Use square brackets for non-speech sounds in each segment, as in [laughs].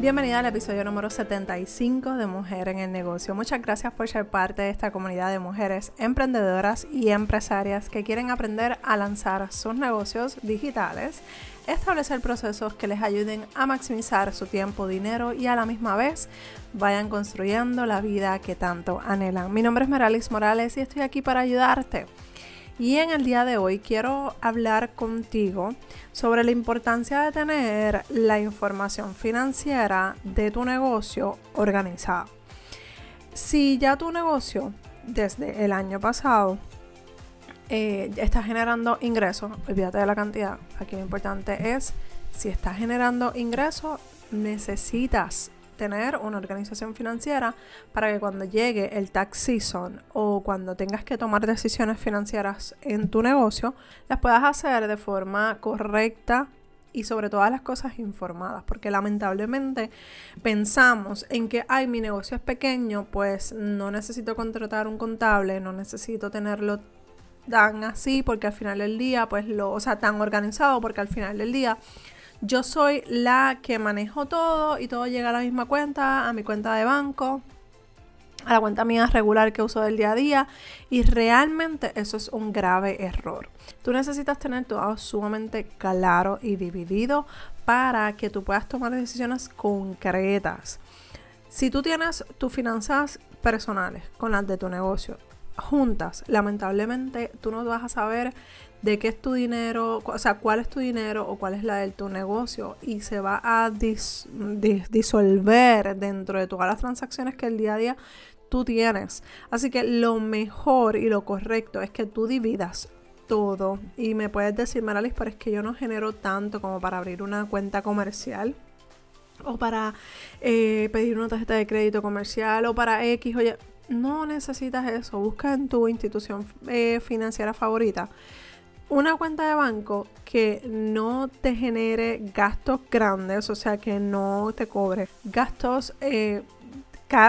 Bienvenida al episodio número 75 de Mujer en el Negocio. Muchas gracias por ser parte de esta comunidad de mujeres emprendedoras y empresarias que quieren aprender a lanzar sus negocios digitales, establecer procesos que les ayuden a maximizar su tiempo, dinero y a la misma vez vayan construyendo la vida que tanto anhelan. Mi nombre es Meralis Morales y estoy aquí para ayudarte. Y en el día de hoy quiero hablar contigo sobre la importancia de tener la información financiera de tu negocio organizada. Si ya tu negocio desde el año pasado eh, está generando ingresos, olvídate de la cantidad, aquí lo importante es si está generando ingresos, necesitas tener una organización financiera para que cuando llegue el tax season o cuando tengas que tomar decisiones financieras en tu negocio, las puedas hacer de forma correcta y sobre todas las cosas informadas, porque lamentablemente pensamos en que, ay, mi negocio es pequeño, pues no necesito contratar un contable, no necesito tenerlo tan así, porque al final del día, pues lo, o sea, tan organizado, porque al final del día yo soy la que manejo todo y todo llega a la misma cuenta, a mi cuenta de banco, a la cuenta mía regular que uso del día a día y realmente eso es un grave error. Tú necesitas tener todo sumamente claro y dividido para que tú puedas tomar decisiones concretas. Si tú tienes tus finanzas personales con las de tu negocio juntas, lamentablemente tú no vas a saber de qué es tu dinero, o sea, cuál es tu dinero o cuál es la de tu negocio y se va a disolver dentro de todas las transacciones que el día a día tú tienes. Así que lo mejor y lo correcto es que tú dividas todo. Y me puedes decir, Maralis, pero es que yo no genero tanto como para abrir una cuenta comercial o para eh, pedir una tarjeta de crédito comercial o para X, oye, no necesitas eso, busca en tu institución eh, financiera favorita una cuenta de banco que no te genere gastos grandes, o sea, que no te cobre gastos eh,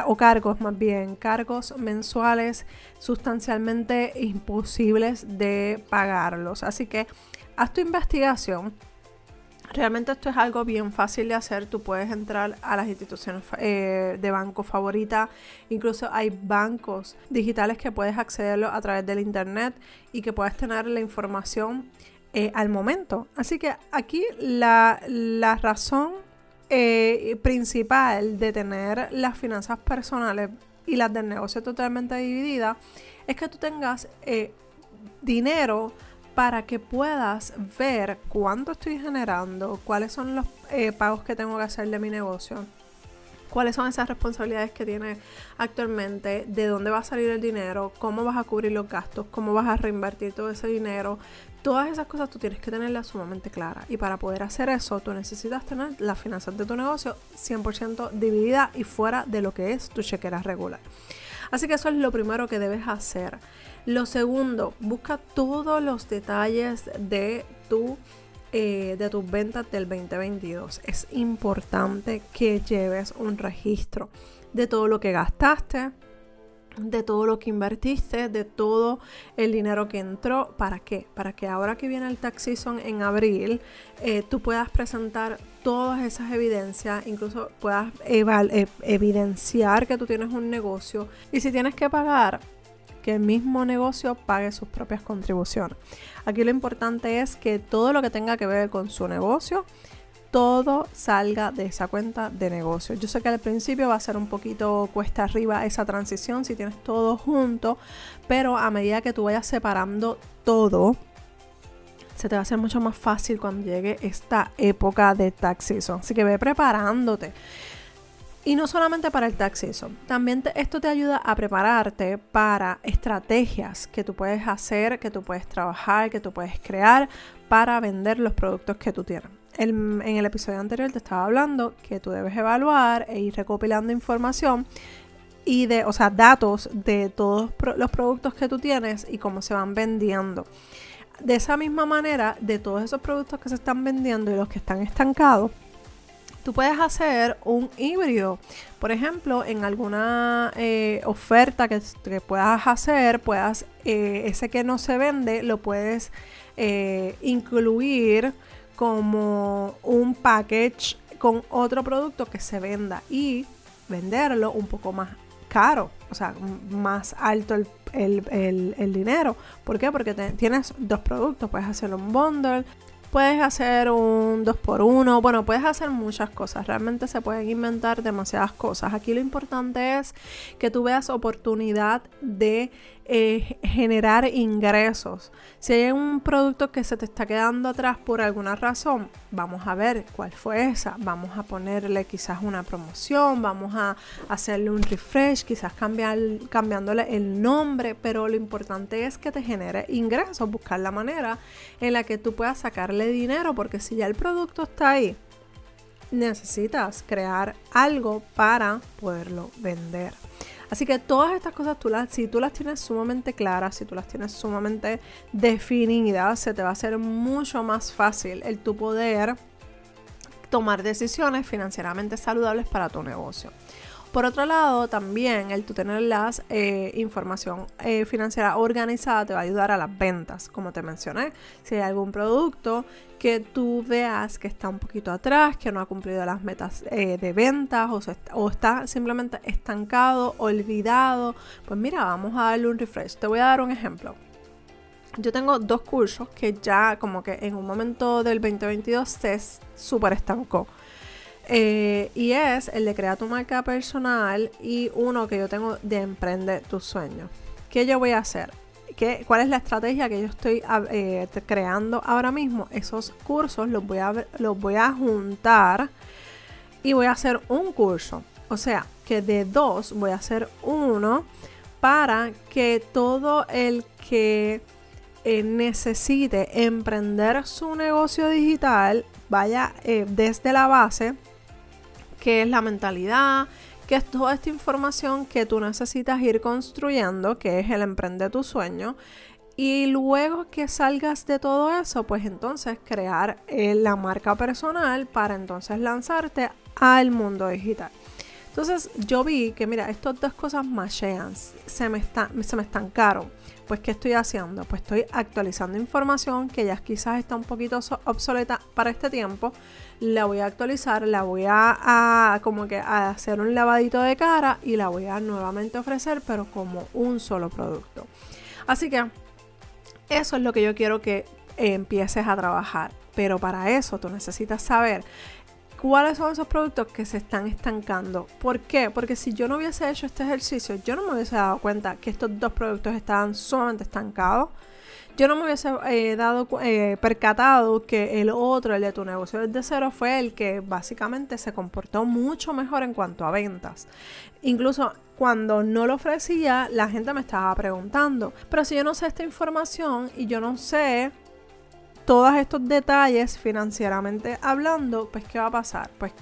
o cargos más bien, cargos mensuales sustancialmente imposibles de pagarlos. Así que haz tu investigación Realmente esto es algo bien fácil de hacer. Tú puedes entrar a las instituciones eh, de banco favorita. Incluso hay bancos digitales que puedes accederlo a través del internet y que puedes tener la información eh, al momento. Así que aquí la, razón eh, principal de tener las finanzas personales y las del negocio totalmente divididas es que tú tengas dinero para que puedas ver cuánto estoy generando, cuáles son los eh, pagos que tengo que hacer de mi negocio, cuáles son esas responsabilidades que tiene actualmente, de dónde va a salir el dinero, cómo vas a cubrir los gastos, cómo vas a reinvertir todo ese dinero. Todas esas cosas tú tienes que tenerlas sumamente claras. Y para poder hacer eso, tú necesitas tener las finanzas de tu negocio 100% dividida y fuera de lo que es tu chequera regular. Así que eso es lo primero que debes hacer. Lo segundo, busca todos los detalles de tu eh, de tus ventas del 2022. Es importante que lleves un registro de todo lo que gastaste, de todo lo que invertiste, de todo el dinero que entró. ¿Para qué? Para que ahora que viene el tax season en abril, eh, tú puedas presentar todas esas evidencias, incluso puedas eh, evidenciar que tú tienes un negocio. Y si tienes que pagar, que el mismo negocio pague sus propias contribuciones. Aquí lo importante es que todo lo que tenga que ver con su negocio, todo salga de esa cuenta de negocio. Yo sé que al principio va a ser un poquito cuesta arriba esa transición si tienes todo junto, pero a medida que tú vayas separando todo, se te va a hacer mucho más fácil cuando llegue esta época de tax season. Así que ve preparándote. Y no solamente para el tax season, también esto te ayuda a prepararte para estrategias que tú puedes hacer, que tú puedes trabajar, que tú puedes crear para vender los productos que tú tienes. En el episodio anterior te estaba hablando que tú debes evaluar e ir recopilando información y de, o sea, datos de todos los productos que tú tienes y cómo se van vendiendo. De esa misma manera, de todos esos productos que se están vendiendo y los que están estancados, tú puedes hacer un híbrido. Por ejemplo, en alguna eh, oferta que, puedas hacer, puedas, eh, ese que no se vende, lo puedes eh, incluir como un package con otro producto que se venda y venderlo un poco más caro, o sea, más alto el, dinero. ¿Por qué? Porque tienes dos productos, puedes hacer un bundle, puedes hacer un 2x1, bueno, puedes hacer muchas cosas, realmente se pueden inventar demasiadas cosas. Aquí lo importante es que tú veas oportunidad de generar ingresos. Si hay un producto que se te está quedando atrás por alguna razón, vamos a ver cuál fue esa. Vamos a ponerle quizás una promoción, vamos a hacerle un refresh, quizás cambiar, cambiándole el nombre, pero lo importante es que te genere ingresos, buscar la manera en la que tú puedas sacarle dinero, porque si ya el producto está ahí, necesitas crear algo para poderlo vender. Así que todas estas cosas, tú las, si tú las tienes sumamente claras, si tú las tienes sumamente definidas, se te va a hacer mucho más fácil el tu poder tomar decisiones financieramente saludables para tu negocio. Por otro lado, también el tú tener la eh, información eh, financiera organizada te va a ayudar a las ventas, como te mencioné. Si hay algún producto que tú veas que está un poquito atrás, que no ha cumplido las metas eh, de ventas o, o, está simplemente estancado, olvidado, pues mira, vamos a darle un refresh. Te voy a dar un ejemplo. Yo tengo dos cursos que ya como que en un momento del 2022 se súper estancó. Eh, y es el de crear tu marca personal y uno que yo tengo de emprender tus sueños. ¿Qué yo voy a hacer? ¿Qué, ¿Cuál es la estrategia que yo estoy eh, creando ahora mismo? Esos cursos los voy, a, los voy a juntar y voy a hacer un curso. O sea, que de dos voy a hacer uno para que todo el que eh, necesite emprender su negocio digital vaya desde la base qué es la mentalidad, qué es toda esta información que tú necesitas ir construyendo, que es el emprende tu sueño. Y luego que salgas de todo eso, pues entonces crear eh, la marca personal para entonces lanzarte al mundo digital. Entonces yo vi que, mira, estas dos cosas machean, se me, se me estancaron. Pues, ¿qué estoy haciendo? Pues estoy actualizando información que ya quizás está un poquito obsoleta para este tiempo. La voy a actualizar, la voy a, como que a hacer un lavadito de cara y la voy a nuevamente ofrecer, pero como un solo producto. Así que eso es lo que yo quiero que empieces a trabajar. Pero para eso tú necesitas saber cuáles son esos productos que se están estancando. ¿Por qué? Porque si yo no hubiese hecho este ejercicio, yo no me hubiese dado cuenta que estos dos productos estaban sumamente estancados. Yo no me hubiese eh, dado eh, percatado que el otro, el de tu negocio desde cero, fue el que básicamente se comportó mucho mejor en cuanto a ventas. Incluso cuando no lo ofrecía, la gente me estaba preguntando, pero si yo no sé esta información y yo no sé todos estos detalles financieramente hablando, pues ¿qué va a pasar? Pues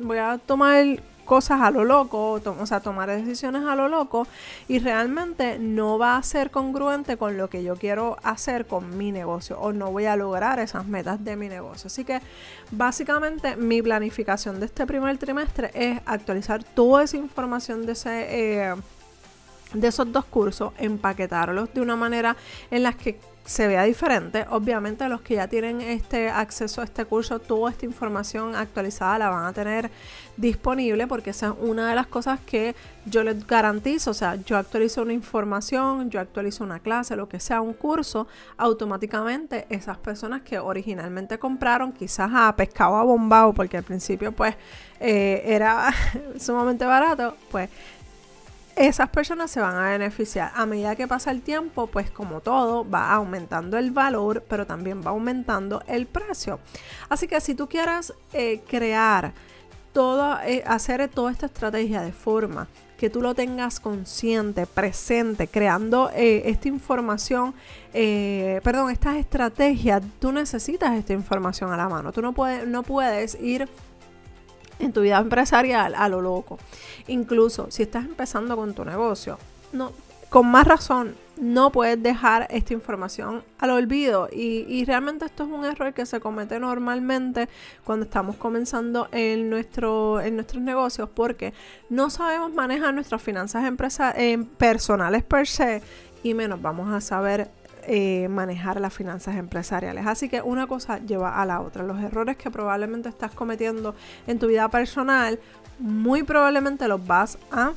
voy a tomar cosas a lo loco, o sea, tomar decisiones a lo loco y realmente no va a ser congruente con lo que yo quiero hacer con mi negocio o no voy a lograr esas metas de mi negocio. Así que básicamente mi planificación de este primer trimestre es actualizar toda esa información de ese... Eh, de esos dos cursos, empaquetarlos de una manera en la que se vea diferente. Obviamente los que ya tienen este acceso a este curso, toda esta información actualizada la van a tener disponible porque esa es una de las cosas que yo les garantizo. O sea, yo actualizo una información, yo actualizo una clase, lo que sea, un curso, automáticamente esas personas que originalmente compraron quizás a pescado a bombao porque al principio pues eh, era [laughs] sumamente barato, pues esas personas se van a beneficiar. A medida que pasa el tiempo, pues como todo, va aumentando el valor, pero también va aumentando el precio. Así que si tú quieres eh, crear todo, eh, hacer toda esta estrategia de forma que tú lo tengas consciente, presente, creando eh, esta información, perdón, estas estrategias, tú necesitas esta información a la mano. Tú no no puedes ir en tu vida empresarial a lo loco. Incluso si estás empezando con tu negocio, no, con más razón no puedes dejar esta información al olvido y, realmente esto es un error que se comete normalmente cuando estamos comenzando en, nuestro, en nuestros negocios porque no sabemos manejar nuestras finanzas empresa, personales per se y menos vamos a saber eh, manejar las finanzas empresariales. Así que una cosa lleva a la otra. Los errores que probablemente estás cometiendo en tu vida personal, muy probablemente los vas a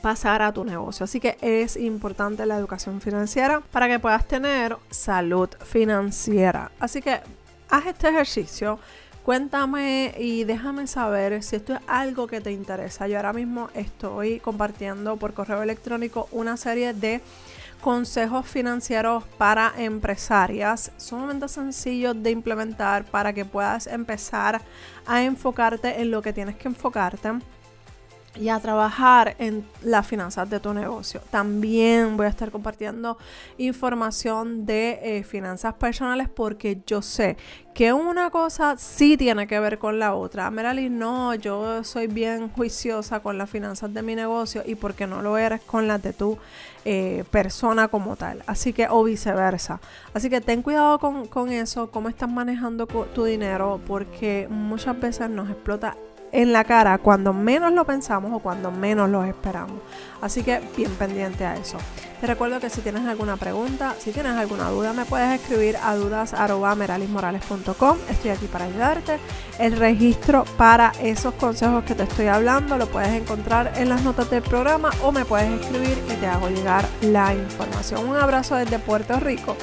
pasar a tu negocio. Así que es importante la educación financiera para que puedas tener salud financiera. Así que haz este ejercicio. Cuéntame y déjame saber si esto es algo que te interesa. Yo ahora mismo estoy compartiendo por correo electrónico una serie de consejos financieros para empresarias sumamente sencillos de implementar para que puedas empezar a enfocarte en lo que tienes que enfocarte y a trabajar en las finanzas de tu negocio. También voy a estar compartiendo información de eh, finanzas personales porque yo sé que una cosa sí tiene que ver con la otra. Merali, no, yo soy bien juiciosa con las finanzas de mi negocio y porque no lo eres con las de tu eh, persona como tal. Así que, o viceversa. Así que ten cuidado con, con eso, cómo estás manejando tu dinero, porque muchas veces nos explota en la cara cuando menos lo pensamos o cuando menos lo esperamos. Así que bien pendiente a eso. Te recuerdo que si tienes alguna pregunta, si tienes alguna duda, me puedes escribir a dudas.meralismorales.com. Estoy aquí para ayudarte. El registro para esos consejos que te estoy hablando lo puedes encontrar en las notas del programa o me puedes escribir y te hago llegar la información. Un abrazo desde Puerto Rico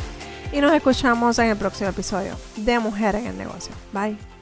y nos escuchamos en el próximo episodio de Mujer en el Negocio. Bye.